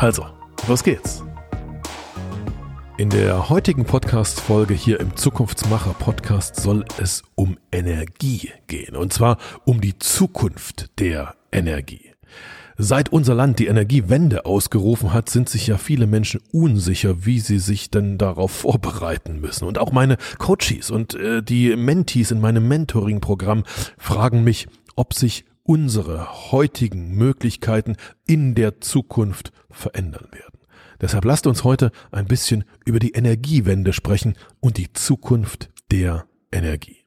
Also, los geht's. In der heutigen Podcast-Folge hier im Zukunftsmacher-Podcast soll es um Energie gehen. Und zwar um die Zukunft der Energie. Seit unser Land die Energiewende ausgerufen hat, sind sich ja viele Menschen unsicher, wie sie sich denn darauf vorbereiten müssen. Und auch meine Coaches und äh, die Mentees in meinem Mentoring-Programm fragen mich, ob sich unsere heutigen Möglichkeiten in der Zukunft verändern werden. Deshalb lasst uns heute ein bisschen über die Energiewende sprechen und die Zukunft der Energie.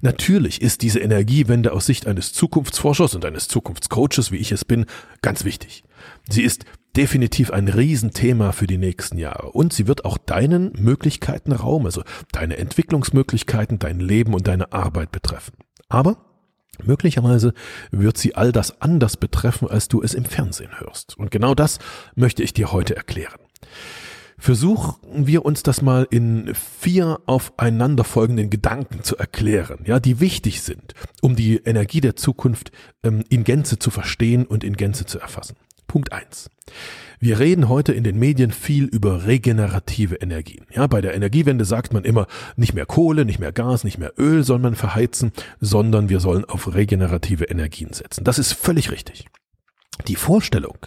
Natürlich ist diese Energiewende aus Sicht eines Zukunftsforschers und eines Zukunftscoaches, wie ich es bin, ganz wichtig. Sie ist definitiv ein Riesenthema für die nächsten Jahre und sie wird auch deinen Möglichkeiten Raum, also deine Entwicklungsmöglichkeiten, dein Leben und deine Arbeit betreffen. Aber Möglicherweise wird sie all das anders betreffen, als du es im Fernsehen hörst. Und genau das möchte ich dir heute erklären. Versuchen wir uns das mal in vier aufeinanderfolgenden Gedanken zu erklären, ja, die wichtig sind, um die Energie der Zukunft ähm, in Gänze zu verstehen und in Gänze zu erfassen. Punkt eins: Wir reden heute in den Medien viel über regenerative Energien. Ja, bei der Energiewende sagt man immer, nicht mehr Kohle, nicht mehr Gas, nicht mehr Öl soll man verheizen, sondern wir sollen auf regenerative Energien setzen. Das ist völlig richtig. Die Vorstellung,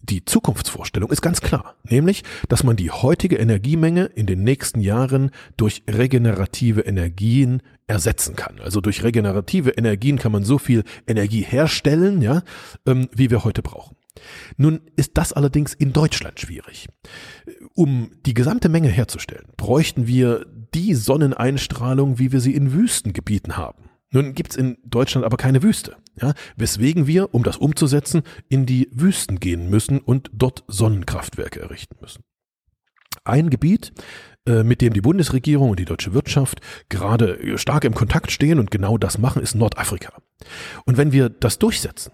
die Zukunftsvorstellung ist ganz klar, nämlich, dass man die heutige Energiemenge in den nächsten Jahren durch regenerative Energien ersetzen kann. Also durch regenerative Energien kann man so viel Energie herstellen, ja, ähm, wie wir heute brauchen. Nun ist das allerdings in Deutschland schwierig. Um die gesamte Menge herzustellen, bräuchten wir die Sonneneinstrahlung, wie wir sie in Wüstengebieten haben. Nun gibt's in Deutschland aber keine Wüste, ja, weswegen wir, um das umzusetzen, in die Wüsten gehen müssen und dort Sonnenkraftwerke errichten müssen. Ein Gebiet, äh, mit dem die Bundesregierung und die deutsche Wirtschaft gerade stark im Kontakt stehen und genau das machen, ist Nordafrika. Und wenn wir das durchsetzen,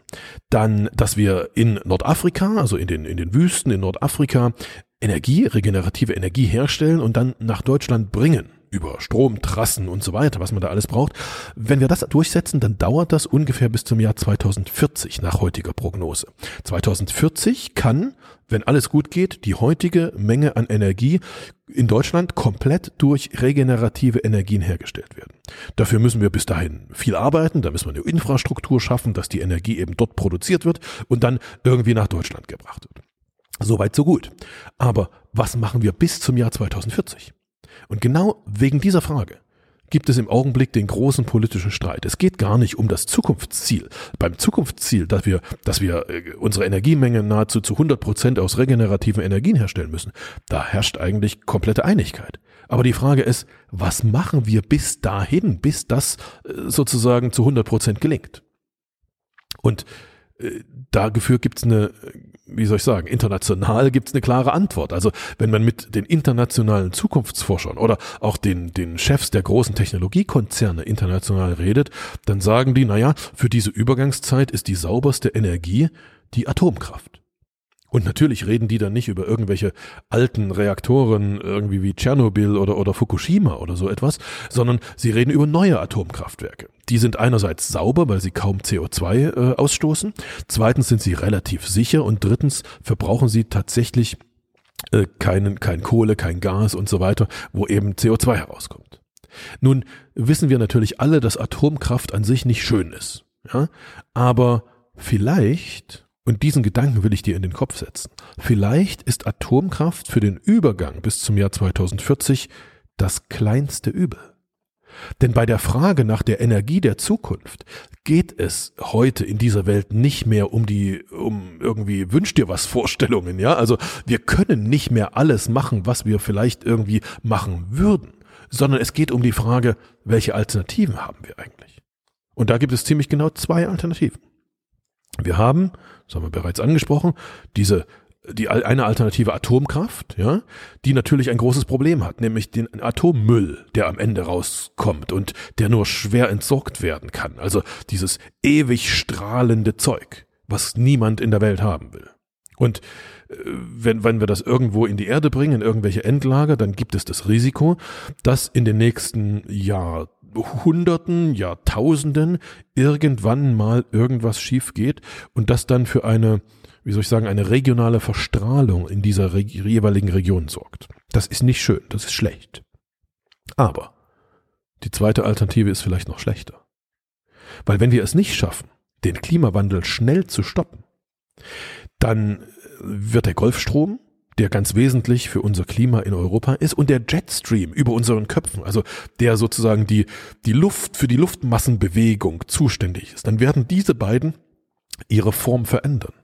dann, dass wir in Nordafrika, also in den, in den Wüsten in Nordafrika, Energie, regenerative Energie herstellen und dann nach Deutschland bringen, über Stromtrassen und so weiter, was man da alles braucht. Wenn wir das durchsetzen, dann dauert das ungefähr bis zum Jahr 2040 nach heutiger Prognose. 2040 kann, wenn alles gut geht, die heutige Menge an Energie in Deutschland komplett durch regenerative Energien hergestellt werden. Dafür müssen wir bis dahin viel arbeiten, da müssen wir eine Infrastruktur schaffen, dass die Energie eben dort produziert wird und dann irgendwie nach Deutschland gebracht wird. Soweit so gut. Aber was machen wir bis zum Jahr 2040? Und genau wegen dieser Frage gibt es im Augenblick den großen politischen Streit. Es geht gar nicht um das Zukunftsziel. Beim Zukunftsziel, dass wir, dass wir äh, unsere Energiemenge nahezu zu 100 Prozent aus regenerativen Energien herstellen müssen, da herrscht eigentlich komplette Einigkeit. Aber die Frage ist, was machen wir bis dahin, bis das äh, sozusagen zu 100 Prozent gelingt? Und dafür gibt es eine wie soll ich sagen, international gibt es eine klare Antwort. Also wenn man mit den internationalen Zukunftsforschern oder auch den, den Chefs der großen Technologiekonzerne international redet, dann sagen die, naja, für diese Übergangszeit ist die sauberste Energie die Atomkraft. Und natürlich reden die dann nicht über irgendwelche alten Reaktoren, irgendwie wie Tschernobyl oder, oder Fukushima oder so etwas, sondern sie reden über neue Atomkraftwerke. Die sind einerseits sauber, weil sie kaum CO2 äh, ausstoßen. Zweitens sind sie relativ sicher und drittens verbrauchen sie tatsächlich äh, keinen, kein Kohle, kein Gas und so weiter, wo eben CO2 herauskommt. Nun wissen wir natürlich alle, dass Atomkraft an sich nicht schön ist. Ja? Aber vielleicht und diesen Gedanken will ich dir in den Kopf setzen. Vielleicht ist Atomkraft für den Übergang bis zum Jahr 2040 das kleinste Übel. Denn bei der Frage nach der Energie der Zukunft geht es heute in dieser Welt nicht mehr um die, um irgendwie wünsch dir was Vorstellungen, ja? Also wir können nicht mehr alles machen, was wir vielleicht irgendwie machen würden, sondern es geht um die Frage, welche Alternativen haben wir eigentlich? Und da gibt es ziemlich genau zwei Alternativen. Wir haben, das haben wir bereits angesprochen, diese die eine Alternative Atomkraft, ja, die natürlich ein großes Problem hat, nämlich den Atommüll, der am Ende rauskommt und der nur schwer entsorgt werden kann. Also dieses ewig strahlende Zeug, was niemand in der Welt haben will. Und äh, wenn, wenn wir das irgendwo in die Erde bringen, in irgendwelche Endlager, dann gibt es das Risiko, dass in den nächsten Jahrhunderten, Jahrtausenden irgendwann mal irgendwas schief geht und das dann für eine wie soll ich sagen, eine regionale Verstrahlung in dieser Re jeweiligen Region sorgt. Das ist nicht schön, das ist schlecht. Aber die zweite Alternative ist vielleicht noch schlechter. Weil wenn wir es nicht schaffen, den Klimawandel schnell zu stoppen, dann wird der Golfstrom, der ganz wesentlich für unser Klima in Europa ist, und der Jetstream über unseren Köpfen, also der sozusagen die, die Luft für die Luftmassenbewegung zuständig ist, dann werden diese beiden ihre Form verändern.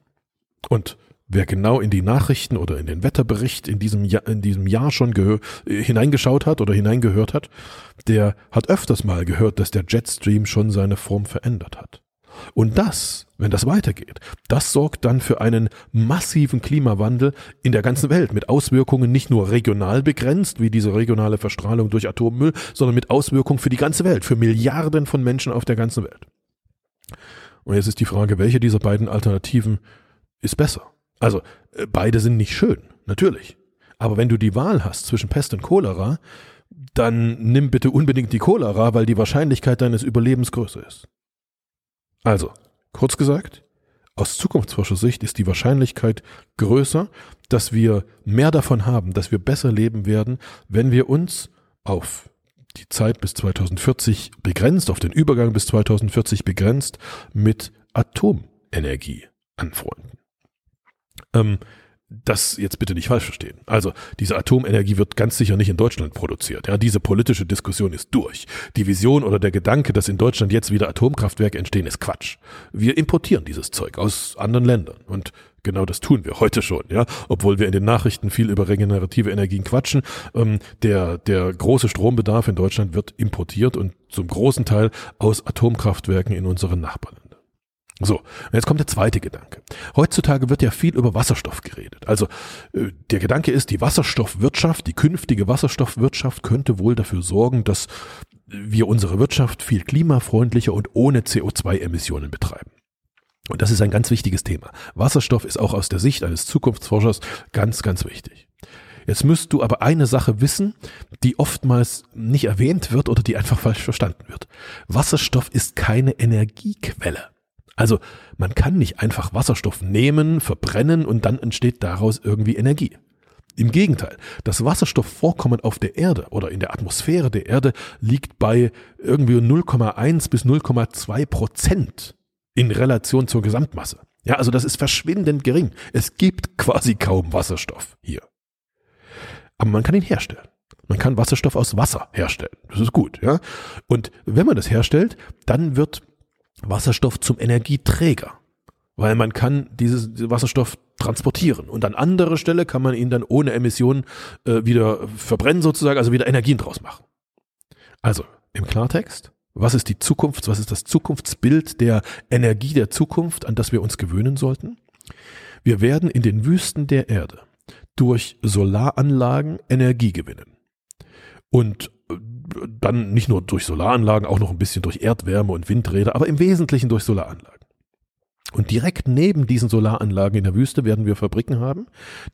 Und wer genau in die Nachrichten oder in den Wetterbericht in diesem Jahr, in diesem Jahr schon äh, hineingeschaut hat oder hineingehört hat, der hat öfters mal gehört, dass der Jetstream schon seine Form verändert hat. Und das, wenn das weitergeht, das sorgt dann für einen massiven Klimawandel in der ganzen Welt mit Auswirkungen nicht nur regional begrenzt, wie diese regionale Verstrahlung durch Atommüll, sondern mit Auswirkungen für die ganze Welt, für Milliarden von Menschen auf der ganzen Welt. Und jetzt ist die Frage, welche dieser beiden Alternativen ist besser. Also äh, beide sind nicht schön, natürlich. Aber wenn du die Wahl hast zwischen Pest und Cholera, dann nimm bitte unbedingt die Cholera, weil die Wahrscheinlichkeit deines Überlebens größer ist. Also, kurz gesagt, aus Zukunftsforschersicht ist die Wahrscheinlichkeit größer, dass wir mehr davon haben, dass wir besser leben werden, wenn wir uns auf die Zeit bis 2040 begrenzt, auf den Übergang bis 2040 begrenzt mit Atomenergie anfreunden. Ähm, das jetzt bitte nicht falsch verstehen. Also diese Atomenergie wird ganz sicher nicht in Deutschland produziert. Ja, diese politische Diskussion ist durch. Die Vision oder der Gedanke, dass in Deutschland jetzt wieder Atomkraftwerke entstehen, ist Quatsch. Wir importieren dieses Zeug aus anderen Ländern und genau das tun wir heute schon. Ja, obwohl wir in den Nachrichten viel über regenerative Energien quatschen. Ähm, der der große Strombedarf in Deutschland wird importiert und zum großen Teil aus Atomkraftwerken in unseren Nachbarn. So, jetzt kommt der zweite Gedanke. Heutzutage wird ja viel über Wasserstoff geredet. Also äh, der Gedanke ist, die Wasserstoffwirtschaft, die künftige Wasserstoffwirtschaft könnte wohl dafür sorgen, dass wir unsere Wirtschaft viel klimafreundlicher und ohne CO2-Emissionen betreiben. Und das ist ein ganz wichtiges Thema. Wasserstoff ist auch aus der Sicht eines Zukunftsforschers ganz, ganz wichtig. Jetzt müsst du aber eine Sache wissen, die oftmals nicht erwähnt wird oder die einfach falsch verstanden wird. Wasserstoff ist keine Energiequelle. Also man kann nicht einfach Wasserstoff nehmen, verbrennen und dann entsteht daraus irgendwie Energie. Im Gegenteil, das Wasserstoffvorkommen auf der Erde oder in der Atmosphäre der Erde liegt bei irgendwie 0,1 bis 0,2 Prozent in Relation zur Gesamtmasse. Ja, also das ist verschwindend gering. Es gibt quasi kaum Wasserstoff hier. Aber man kann ihn herstellen. Man kann Wasserstoff aus Wasser herstellen. Das ist gut, ja. Und wenn man das herstellt, dann wird Wasserstoff zum Energieträger, weil man kann dieses Wasserstoff transportieren und an anderer Stelle kann man ihn dann ohne Emissionen äh, wieder verbrennen sozusagen, also wieder Energien draus machen. Also im Klartext, was ist die Zukunft, was ist das Zukunftsbild der Energie der Zukunft, an das wir uns gewöhnen sollten? Wir werden in den Wüsten der Erde durch Solaranlagen Energie gewinnen. Und dann nicht nur durch Solaranlagen, auch noch ein bisschen durch Erdwärme und Windräder, aber im Wesentlichen durch Solaranlagen. Und direkt neben diesen Solaranlagen in der Wüste werden wir Fabriken haben,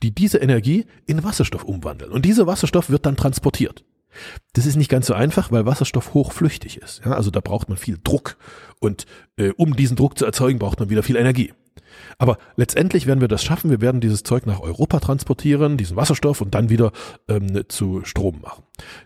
die diese Energie in Wasserstoff umwandeln. Und dieser Wasserstoff wird dann transportiert. Das ist nicht ganz so einfach, weil Wasserstoff hochflüchtig ist. Ja, also da braucht man viel Druck. Und äh, um diesen Druck zu erzeugen, braucht man wieder viel Energie. Aber letztendlich werden wir das schaffen. Wir werden dieses Zeug nach Europa transportieren, diesen Wasserstoff und dann wieder ähm, zu Strom machen.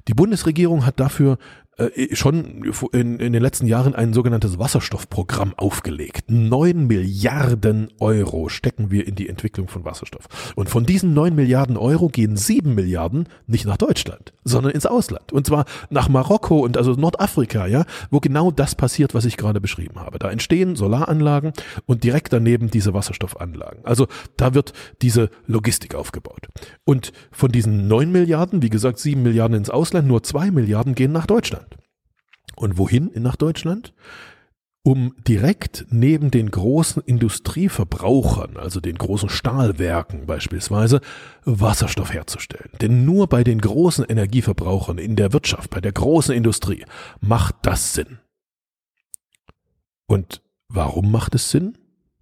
Die Bundesregierung hat dafür äh, schon in, in den letzten Jahren ein sogenanntes Wasserstoffprogramm aufgelegt. Neun Milliarden Euro stecken wir in die Entwicklung von Wasserstoff. Und von diesen neun Milliarden Euro gehen sieben Milliarden nicht nach Deutschland, sondern ins Ausland. Und zwar nach Marokko und also Nordafrika, ja, wo genau das passiert, was ich gerade beschrieben habe. Da entstehen Solaranlagen und direkt daneben diese Wasserstoffanlagen. Also da wird diese Logistik aufgebaut. Und von diesen neun Milliarden, wie gesagt, sieben Milliarden ins Ausland, nur zwei Milliarden gehen nach Deutschland. Und wohin nach Deutschland? um direkt neben den großen Industrieverbrauchern, also den großen Stahlwerken beispielsweise, Wasserstoff herzustellen. Denn nur bei den großen Energieverbrauchern in der Wirtschaft, bei der großen Industrie macht das Sinn. Und warum macht es Sinn?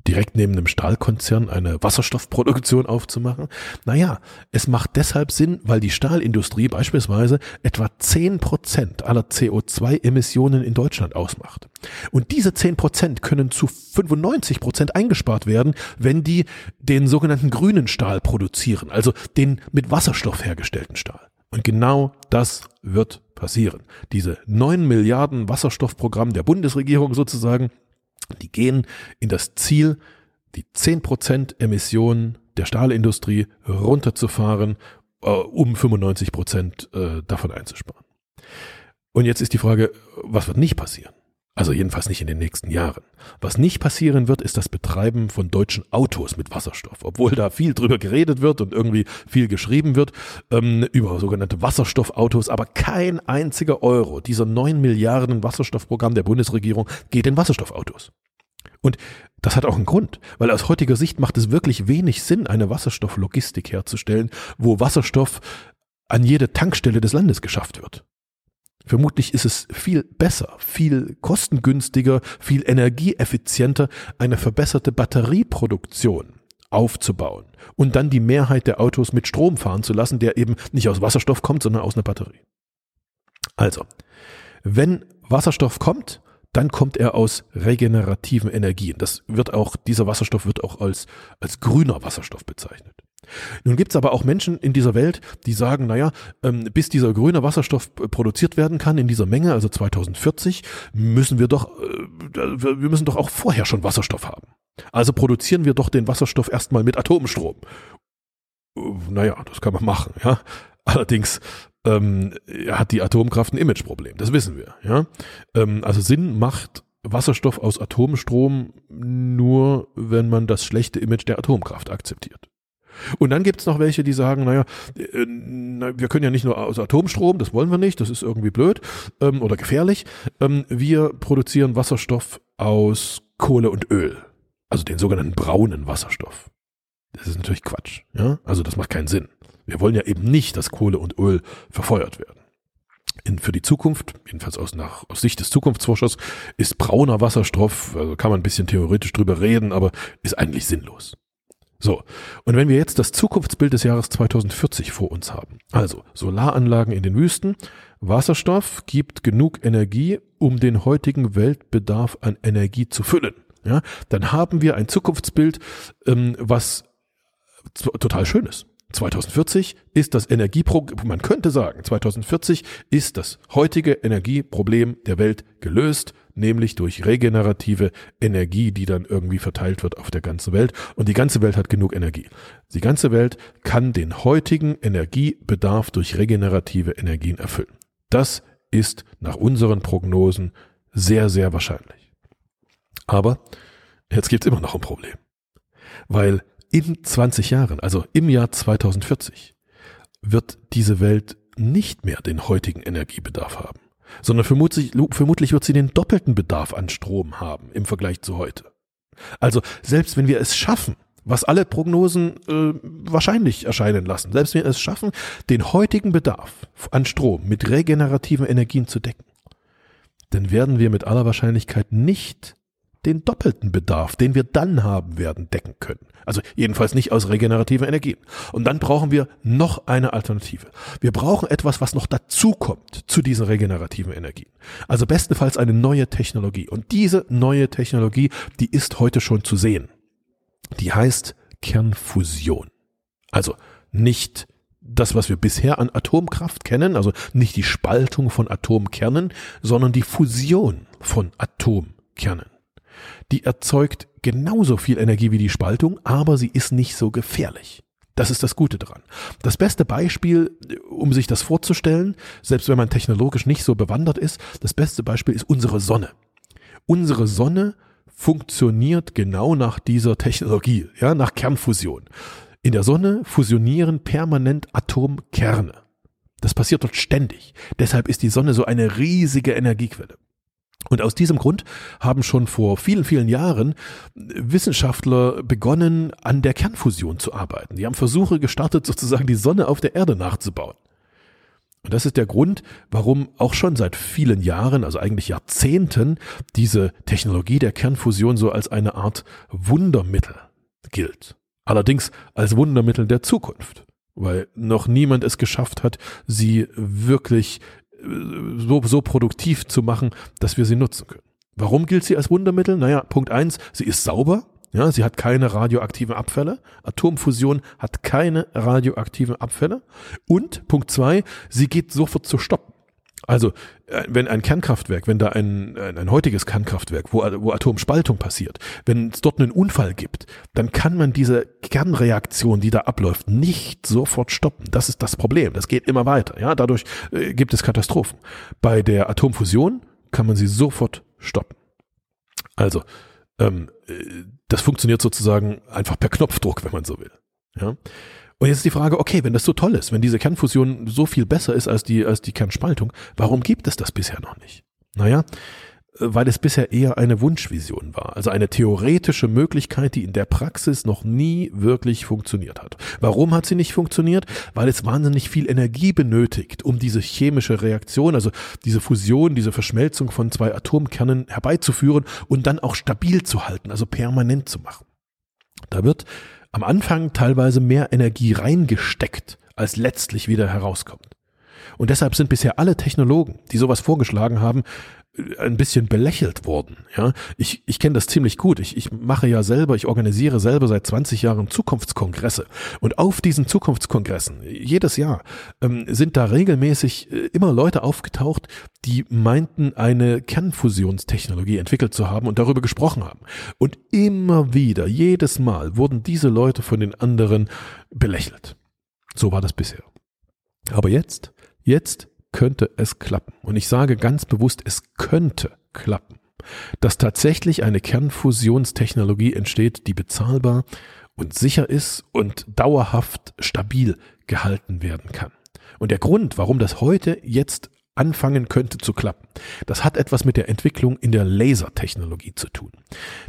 Direkt neben einem Stahlkonzern eine Wasserstoffproduktion aufzumachen? Naja, es macht deshalb Sinn, weil die Stahlindustrie beispielsweise etwa zehn Prozent aller CO2-Emissionen in Deutschland ausmacht. Und diese zehn Prozent können zu 95 Prozent eingespart werden, wenn die den sogenannten grünen Stahl produzieren, also den mit Wasserstoff hergestellten Stahl. Und genau das wird passieren. Diese neun Milliarden Wasserstoffprogramm der Bundesregierung sozusagen die gehen in das Ziel, die 10% Emissionen der Stahlindustrie runterzufahren, äh, um 95% äh, davon einzusparen. Und jetzt ist die Frage, was wird nicht passieren? Also jedenfalls nicht in den nächsten Jahren. Was nicht passieren wird, ist das Betreiben von deutschen Autos mit Wasserstoff. Obwohl da viel drüber geredet wird und irgendwie viel geschrieben wird ähm, über sogenannte Wasserstoffautos, aber kein einziger Euro dieser neun Milliarden Wasserstoffprogramm der Bundesregierung geht in Wasserstoffautos. Und das hat auch einen Grund, weil aus heutiger Sicht macht es wirklich wenig Sinn, eine Wasserstofflogistik herzustellen, wo Wasserstoff an jede Tankstelle des Landes geschafft wird. Vermutlich ist es viel besser, viel kostengünstiger, viel energieeffizienter, eine verbesserte Batterieproduktion aufzubauen und dann die Mehrheit der Autos mit Strom fahren zu lassen, der eben nicht aus Wasserstoff kommt, sondern aus einer Batterie. Also, wenn Wasserstoff kommt, dann kommt er aus regenerativen Energien. Das wird auch, dieser Wasserstoff wird auch als, als grüner Wasserstoff bezeichnet. Nun gibt es aber auch Menschen in dieser Welt, die sagen, naja, ähm, bis dieser grüne Wasserstoff produziert werden kann in dieser Menge, also 2040, müssen wir doch, äh, wir müssen doch auch vorher schon Wasserstoff haben. Also produzieren wir doch den Wasserstoff erstmal mit Atomstrom. Naja, das kann man machen, ja. Allerdings ähm, hat die Atomkraft ein Imageproblem, das wissen wir, ja. Ähm, also Sinn macht Wasserstoff aus Atomstrom nur, wenn man das schlechte Image der Atomkraft akzeptiert. Und dann gibt es noch welche, die sagen, naja, äh, wir können ja nicht nur aus Atomstrom, das wollen wir nicht, das ist irgendwie blöd ähm, oder gefährlich. Ähm, wir produzieren Wasserstoff aus Kohle und Öl, also den sogenannten braunen Wasserstoff. Das ist natürlich Quatsch. Ja? Also das macht keinen Sinn. Wir wollen ja eben nicht, dass Kohle und Öl verfeuert werden. In, für die Zukunft, jedenfalls aus, nach, aus Sicht des Zukunftsforschers, ist brauner Wasserstoff, also kann man ein bisschen theoretisch drüber reden, aber ist eigentlich sinnlos. So, und wenn wir jetzt das Zukunftsbild des Jahres 2040 vor uns haben, also Solaranlagen in den Wüsten, Wasserstoff gibt genug Energie, um den heutigen Weltbedarf an Energie zu füllen, ja, dann haben wir ein Zukunftsbild, ähm, was total schön ist. 2040 ist das Energieproblem, man könnte sagen, 2040 ist das heutige Energieproblem der Welt gelöst nämlich durch regenerative Energie, die dann irgendwie verteilt wird auf der ganzen Welt. Und die ganze Welt hat genug Energie. Die ganze Welt kann den heutigen Energiebedarf durch regenerative Energien erfüllen. Das ist nach unseren Prognosen sehr, sehr wahrscheinlich. Aber jetzt gibt es immer noch ein Problem. Weil in 20 Jahren, also im Jahr 2040, wird diese Welt nicht mehr den heutigen Energiebedarf haben sondern vermutlich, vermutlich wird sie den doppelten Bedarf an Strom haben im Vergleich zu heute. Also selbst wenn wir es schaffen, was alle Prognosen äh, wahrscheinlich erscheinen lassen, selbst wenn wir es schaffen, den heutigen Bedarf an Strom mit regenerativen Energien zu decken, dann werden wir mit aller Wahrscheinlichkeit nicht den doppelten Bedarf, den wir dann haben werden, decken können. Also jedenfalls nicht aus regenerativen Energien. Und dann brauchen wir noch eine Alternative. Wir brauchen etwas, was noch dazukommt zu diesen regenerativen Energien. Also bestenfalls eine neue Technologie. Und diese neue Technologie, die ist heute schon zu sehen. Die heißt Kernfusion. Also nicht das, was wir bisher an Atomkraft kennen, also nicht die Spaltung von Atomkernen, sondern die Fusion von Atomkernen die erzeugt genauso viel Energie wie die Spaltung, aber sie ist nicht so gefährlich. Das ist das Gute dran. Das beste Beispiel, um sich das vorzustellen, selbst wenn man technologisch nicht so bewandert ist, das beste Beispiel ist unsere Sonne. Unsere Sonne funktioniert genau nach dieser Technologie, ja, nach Kernfusion. In der Sonne fusionieren permanent Atomkerne. Das passiert dort ständig. Deshalb ist die Sonne so eine riesige Energiequelle. Und aus diesem Grund haben schon vor vielen, vielen Jahren Wissenschaftler begonnen, an der Kernfusion zu arbeiten. Die haben Versuche gestartet, sozusagen die Sonne auf der Erde nachzubauen. Und das ist der Grund, warum auch schon seit vielen Jahren, also eigentlich Jahrzehnten, diese Technologie der Kernfusion so als eine Art Wundermittel gilt. Allerdings als Wundermittel der Zukunft, weil noch niemand es geschafft hat, sie wirklich so, so produktiv zu machen, dass wir sie nutzen können. Warum gilt sie als Wundermittel? Naja, Punkt eins, sie ist sauber. Ja, sie hat keine radioaktiven Abfälle. Atomfusion hat keine radioaktiven Abfälle. Und Punkt zwei, sie geht sofort zu stoppen. Also, äh, wenn ein Kernkraftwerk, wenn da ein, ein, ein heutiges Kernkraftwerk, wo, wo Atomspaltung passiert, wenn es dort einen Unfall gibt, dann kann man diese Kernreaktion, die da abläuft, nicht sofort stoppen. Das ist das Problem. Das geht immer weiter. Ja, dadurch äh, gibt es Katastrophen. Bei der Atomfusion kann man sie sofort stoppen. Also, ähm, äh, das funktioniert sozusagen einfach per Knopfdruck, wenn man so will. Ja. Und jetzt ist die Frage, okay, wenn das so toll ist, wenn diese Kernfusion so viel besser ist als die, als die Kernspaltung, warum gibt es das bisher noch nicht? Naja, weil es bisher eher eine Wunschvision war, also eine theoretische Möglichkeit, die in der Praxis noch nie wirklich funktioniert hat. Warum hat sie nicht funktioniert? Weil es wahnsinnig viel Energie benötigt, um diese chemische Reaktion, also diese Fusion, diese Verschmelzung von zwei Atomkernen herbeizuführen und dann auch stabil zu halten, also permanent zu machen. Da wird am Anfang teilweise mehr Energie reingesteckt, als letztlich wieder herauskommt. Und deshalb sind bisher alle Technologen, die sowas vorgeschlagen haben, ein bisschen belächelt worden. Ja, ich, ich kenne das ziemlich gut. Ich, ich mache ja selber, ich organisiere selber seit 20 Jahren Zukunftskongresse. Und auf diesen Zukunftskongressen, jedes Jahr, ähm, sind da regelmäßig äh, immer Leute aufgetaucht, die meinten, eine Kernfusionstechnologie entwickelt zu haben und darüber gesprochen haben. Und immer wieder, jedes Mal wurden diese Leute von den anderen belächelt. So war das bisher. Aber jetzt, jetzt könnte es klappen. Und ich sage ganz bewusst, es könnte klappen, dass tatsächlich eine Kernfusionstechnologie entsteht, die bezahlbar und sicher ist und dauerhaft stabil gehalten werden kann. Und der Grund, warum das heute jetzt anfangen könnte zu klappen. Das hat etwas mit der Entwicklung in der Lasertechnologie zu tun.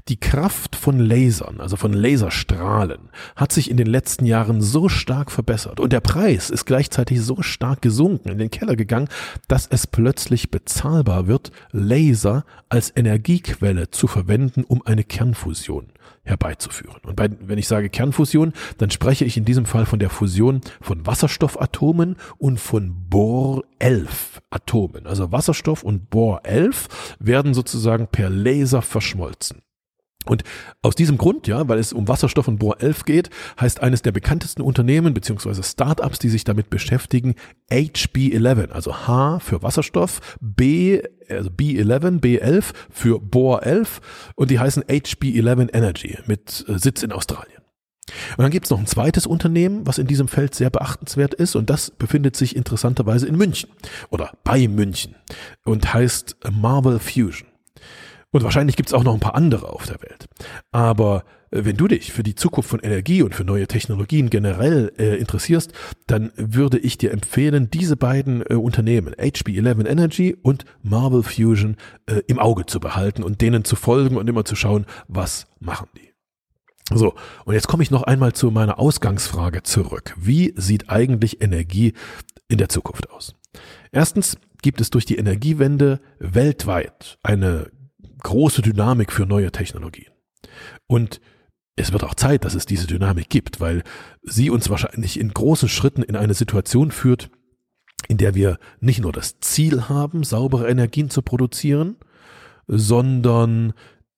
Die Kraft von Lasern, also von Laserstrahlen, hat sich in den letzten Jahren so stark verbessert und der Preis ist gleichzeitig so stark gesunken, in den Keller gegangen, dass es plötzlich bezahlbar wird, Laser als Energiequelle zu verwenden, um eine Kernfusion herbeizuführen. Und bei, wenn ich sage Kernfusion, dann spreche ich in diesem Fall von der Fusion von Wasserstoffatomen und von Bohr 11 Atomen. Also Wasserstoff und Bohr 11 werden sozusagen per Laser verschmolzen. Und aus diesem Grund, ja, weil es um Wasserstoff und Bohr 11 geht, heißt eines der bekanntesten Unternehmen beziehungsweise Startups, die sich damit beschäftigen, HB11, also H für Wasserstoff, B, also B11, B11 für Bohr 11 und die heißen HB11 Energy mit äh, Sitz in Australien. Und dann gibt es noch ein zweites Unternehmen, was in diesem Feld sehr beachtenswert ist und das befindet sich interessanterweise in München oder bei München und heißt Marvel Fusion. Und wahrscheinlich gibt es auch noch ein paar andere auf der Welt. Aber äh, wenn du dich für die Zukunft von Energie und für neue Technologien generell äh, interessierst, dann würde ich dir empfehlen, diese beiden äh, Unternehmen, HB11 Energy und Marvel Fusion, äh, im Auge zu behalten und denen zu folgen und immer zu schauen, was machen die. So, und jetzt komme ich noch einmal zu meiner Ausgangsfrage zurück. Wie sieht eigentlich Energie in der Zukunft aus? Erstens gibt es durch die Energiewende weltweit eine große Dynamik für neue Technologien. Und es wird auch Zeit, dass es diese Dynamik gibt, weil sie uns wahrscheinlich in großen Schritten in eine Situation führt, in der wir nicht nur das Ziel haben, saubere Energien zu produzieren, sondern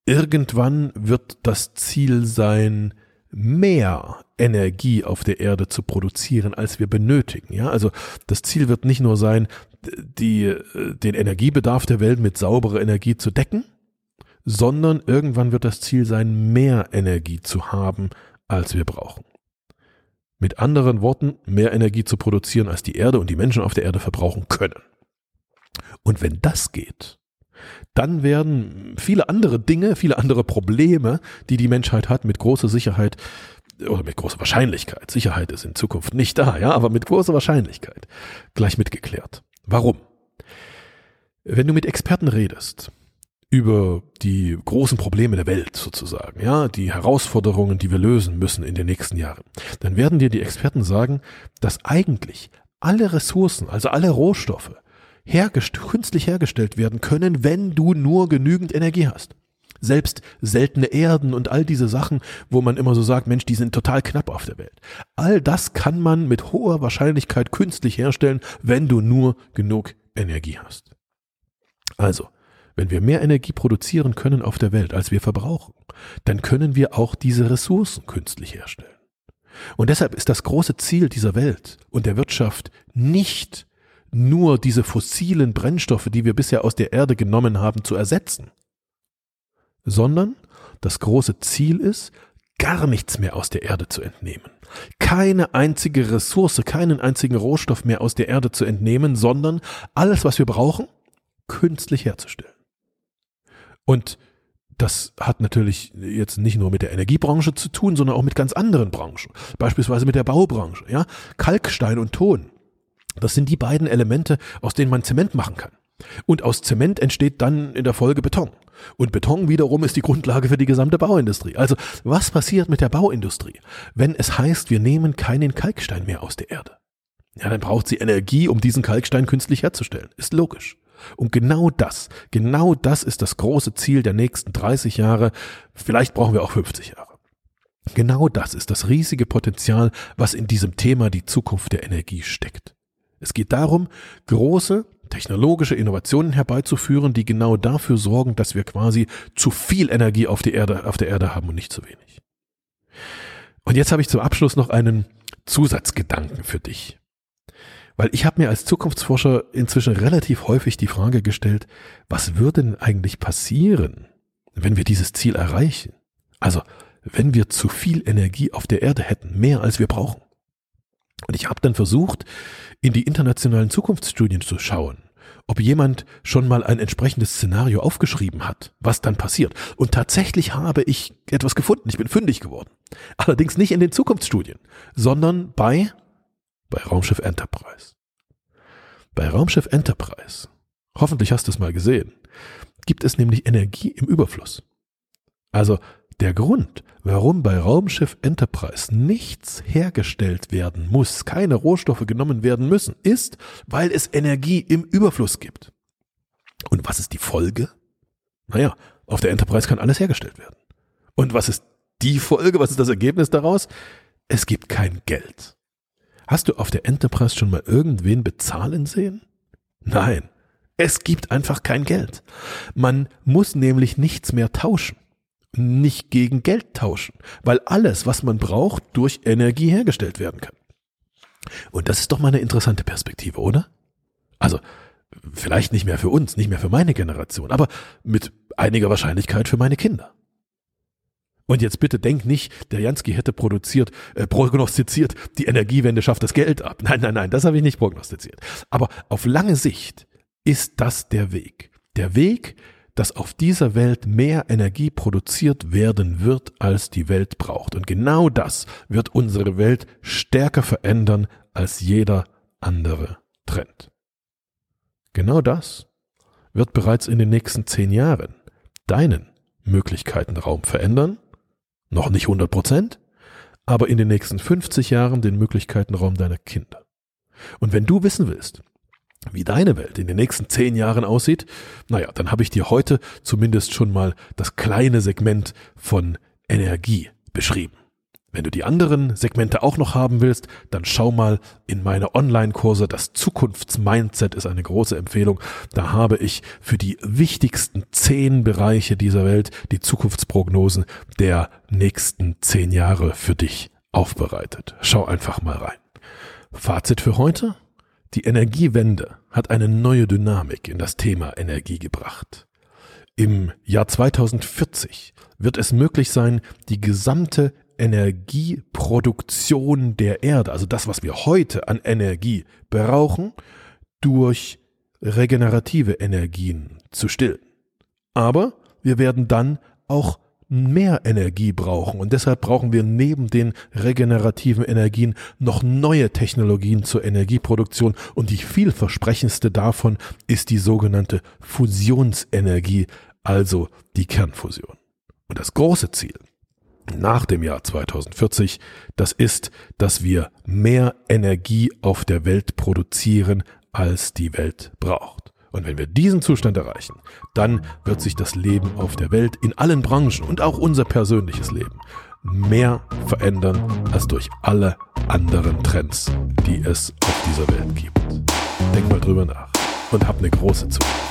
irgendwann wird das Ziel sein, mehr Energie auf der Erde zu produzieren, als wir benötigen. Ja, also das Ziel wird nicht nur sein, die, den Energiebedarf der Welt mit sauberer Energie zu decken, sondern irgendwann wird das Ziel sein, mehr Energie zu haben, als wir brauchen. Mit anderen Worten, mehr Energie zu produzieren, als die Erde und die Menschen auf der Erde verbrauchen können. Und wenn das geht, dann werden viele andere Dinge, viele andere Probleme, die die Menschheit hat, mit großer Sicherheit oder mit großer Wahrscheinlichkeit, Sicherheit ist in Zukunft nicht da, ja, aber mit großer Wahrscheinlichkeit gleich mitgeklärt. Warum? Wenn du mit Experten redest, über die großen Probleme der Welt sozusagen, ja, die Herausforderungen, die wir lösen müssen in den nächsten Jahren, dann werden dir die Experten sagen, dass eigentlich alle Ressourcen, also alle Rohstoffe, hergest künstlich hergestellt werden können, wenn du nur genügend Energie hast. Selbst seltene Erden und all diese Sachen, wo man immer so sagt, Mensch, die sind total knapp auf der Welt. All das kann man mit hoher Wahrscheinlichkeit künstlich herstellen, wenn du nur genug Energie hast. Also, wenn wir mehr Energie produzieren können auf der Welt, als wir verbrauchen, dann können wir auch diese Ressourcen künstlich herstellen. Und deshalb ist das große Ziel dieser Welt und der Wirtschaft nicht nur diese fossilen Brennstoffe, die wir bisher aus der Erde genommen haben, zu ersetzen, sondern das große Ziel ist, gar nichts mehr aus der Erde zu entnehmen. Keine einzige Ressource, keinen einzigen Rohstoff mehr aus der Erde zu entnehmen, sondern alles, was wir brauchen, künstlich herzustellen. Und das hat natürlich jetzt nicht nur mit der Energiebranche zu tun, sondern auch mit ganz anderen Branchen. Beispielsweise mit der Baubranche, ja. Kalkstein und Ton. Das sind die beiden Elemente, aus denen man Zement machen kann. Und aus Zement entsteht dann in der Folge Beton. Und Beton wiederum ist die Grundlage für die gesamte Bauindustrie. Also was passiert mit der Bauindustrie, wenn es heißt, wir nehmen keinen Kalkstein mehr aus der Erde? Ja, dann braucht sie Energie, um diesen Kalkstein künstlich herzustellen. Ist logisch. Und genau das, genau das ist das große Ziel der nächsten 30 Jahre. Vielleicht brauchen wir auch 50 Jahre. Genau das ist das riesige Potenzial, was in diesem Thema die Zukunft der Energie steckt. Es geht darum, große technologische Innovationen herbeizuführen, die genau dafür sorgen, dass wir quasi zu viel Energie auf, die Erde, auf der Erde haben und nicht zu wenig. Und jetzt habe ich zum Abschluss noch einen Zusatzgedanken für dich. Weil ich habe mir als Zukunftsforscher inzwischen relativ häufig die Frage gestellt, was würde denn eigentlich passieren, wenn wir dieses Ziel erreichen? Also, wenn wir zu viel Energie auf der Erde hätten, mehr als wir brauchen. Und ich habe dann versucht, in die internationalen Zukunftsstudien zu schauen, ob jemand schon mal ein entsprechendes Szenario aufgeschrieben hat, was dann passiert. Und tatsächlich habe ich etwas gefunden. Ich bin fündig geworden. Allerdings nicht in den Zukunftsstudien, sondern bei, bei Raumschiff Enterprise. Bei Raumschiff Enterprise, hoffentlich hast du es mal gesehen, gibt es nämlich Energie im Überfluss. Also der Grund, warum bei Raumschiff Enterprise nichts hergestellt werden muss, keine Rohstoffe genommen werden müssen, ist, weil es Energie im Überfluss gibt. Und was ist die Folge? Naja, auf der Enterprise kann alles hergestellt werden. Und was ist die Folge? Was ist das Ergebnis daraus? Es gibt kein Geld. Hast du auf der Enterprise schon mal irgendwen bezahlen sehen? Nein, es gibt einfach kein Geld. Man muss nämlich nichts mehr tauschen nicht gegen Geld tauschen, weil alles, was man braucht, durch Energie hergestellt werden kann. Und das ist doch mal eine interessante Perspektive, oder? Also, vielleicht nicht mehr für uns, nicht mehr für meine Generation, aber mit einiger Wahrscheinlichkeit für meine Kinder. Und jetzt bitte denk nicht, der Jansky hätte produziert, äh, prognostiziert, die Energiewende schafft das Geld ab. Nein, nein, nein, das habe ich nicht prognostiziert. Aber auf lange Sicht ist das der Weg. Der Weg, dass auf dieser Welt mehr Energie produziert werden wird, als die Welt braucht. Und genau das wird unsere Welt stärker verändern als jeder andere Trend. Genau das wird bereits in den nächsten zehn Jahren deinen Möglichkeitenraum verändern. Noch nicht 100 Prozent, aber in den nächsten 50 Jahren den Möglichkeitenraum deiner Kinder. Und wenn du wissen willst, wie deine Welt in den nächsten zehn Jahren aussieht, naja, dann habe ich dir heute zumindest schon mal das kleine Segment von Energie beschrieben. Wenn du die anderen Segmente auch noch haben willst, dann schau mal in meine Online-Kurse. Das Zukunftsmindset ist eine große Empfehlung. Da habe ich für die wichtigsten zehn Bereiche dieser Welt die Zukunftsprognosen der nächsten zehn Jahre für dich aufbereitet. Schau einfach mal rein. Fazit für heute? Die Energiewende hat eine neue Dynamik in das Thema Energie gebracht. Im Jahr 2040 wird es möglich sein, die gesamte Energieproduktion der Erde, also das, was wir heute an Energie brauchen, durch regenerative Energien zu stillen. Aber wir werden dann auch mehr Energie brauchen. Und deshalb brauchen wir neben den regenerativen Energien noch neue Technologien zur Energieproduktion. Und die vielversprechendste davon ist die sogenannte Fusionsenergie, also die Kernfusion. Und das große Ziel nach dem Jahr 2040, das ist, dass wir mehr Energie auf der Welt produzieren, als die Welt braucht. Und wenn wir diesen Zustand erreichen, dann wird sich das Leben auf der Welt in allen Branchen und auch unser persönliches Leben mehr verändern als durch alle anderen Trends, die es auf dieser Welt gibt. Denk mal drüber nach und hab eine große Zukunft.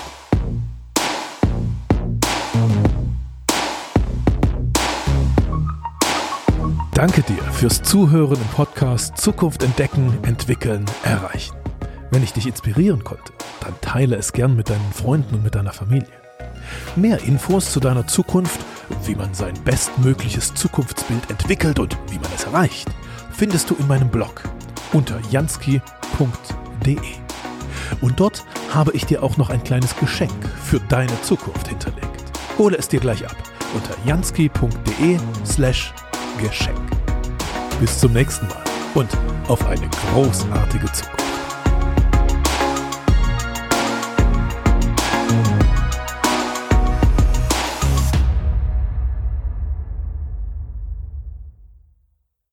Danke dir fürs Zuhören im Podcast Zukunft entdecken, entwickeln, erreichen. Wenn ich dich inspirieren konnte, dann teile es gern mit deinen Freunden und mit deiner Familie. Mehr Infos zu deiner Zukunft, wie man sein bestmögliches Zukunftsbild entwickelt und wie man es erreicht, findest du in meinem Blog unter jansky.de. Und dort habe ich dir auch noch ein kleines Geschenk für deine Zukunft hinterlegt. Hole es dir gleich ab unter jansky.de slash Geschenk. Bis zum nächsten Mal und auf eine großartige Zukunft.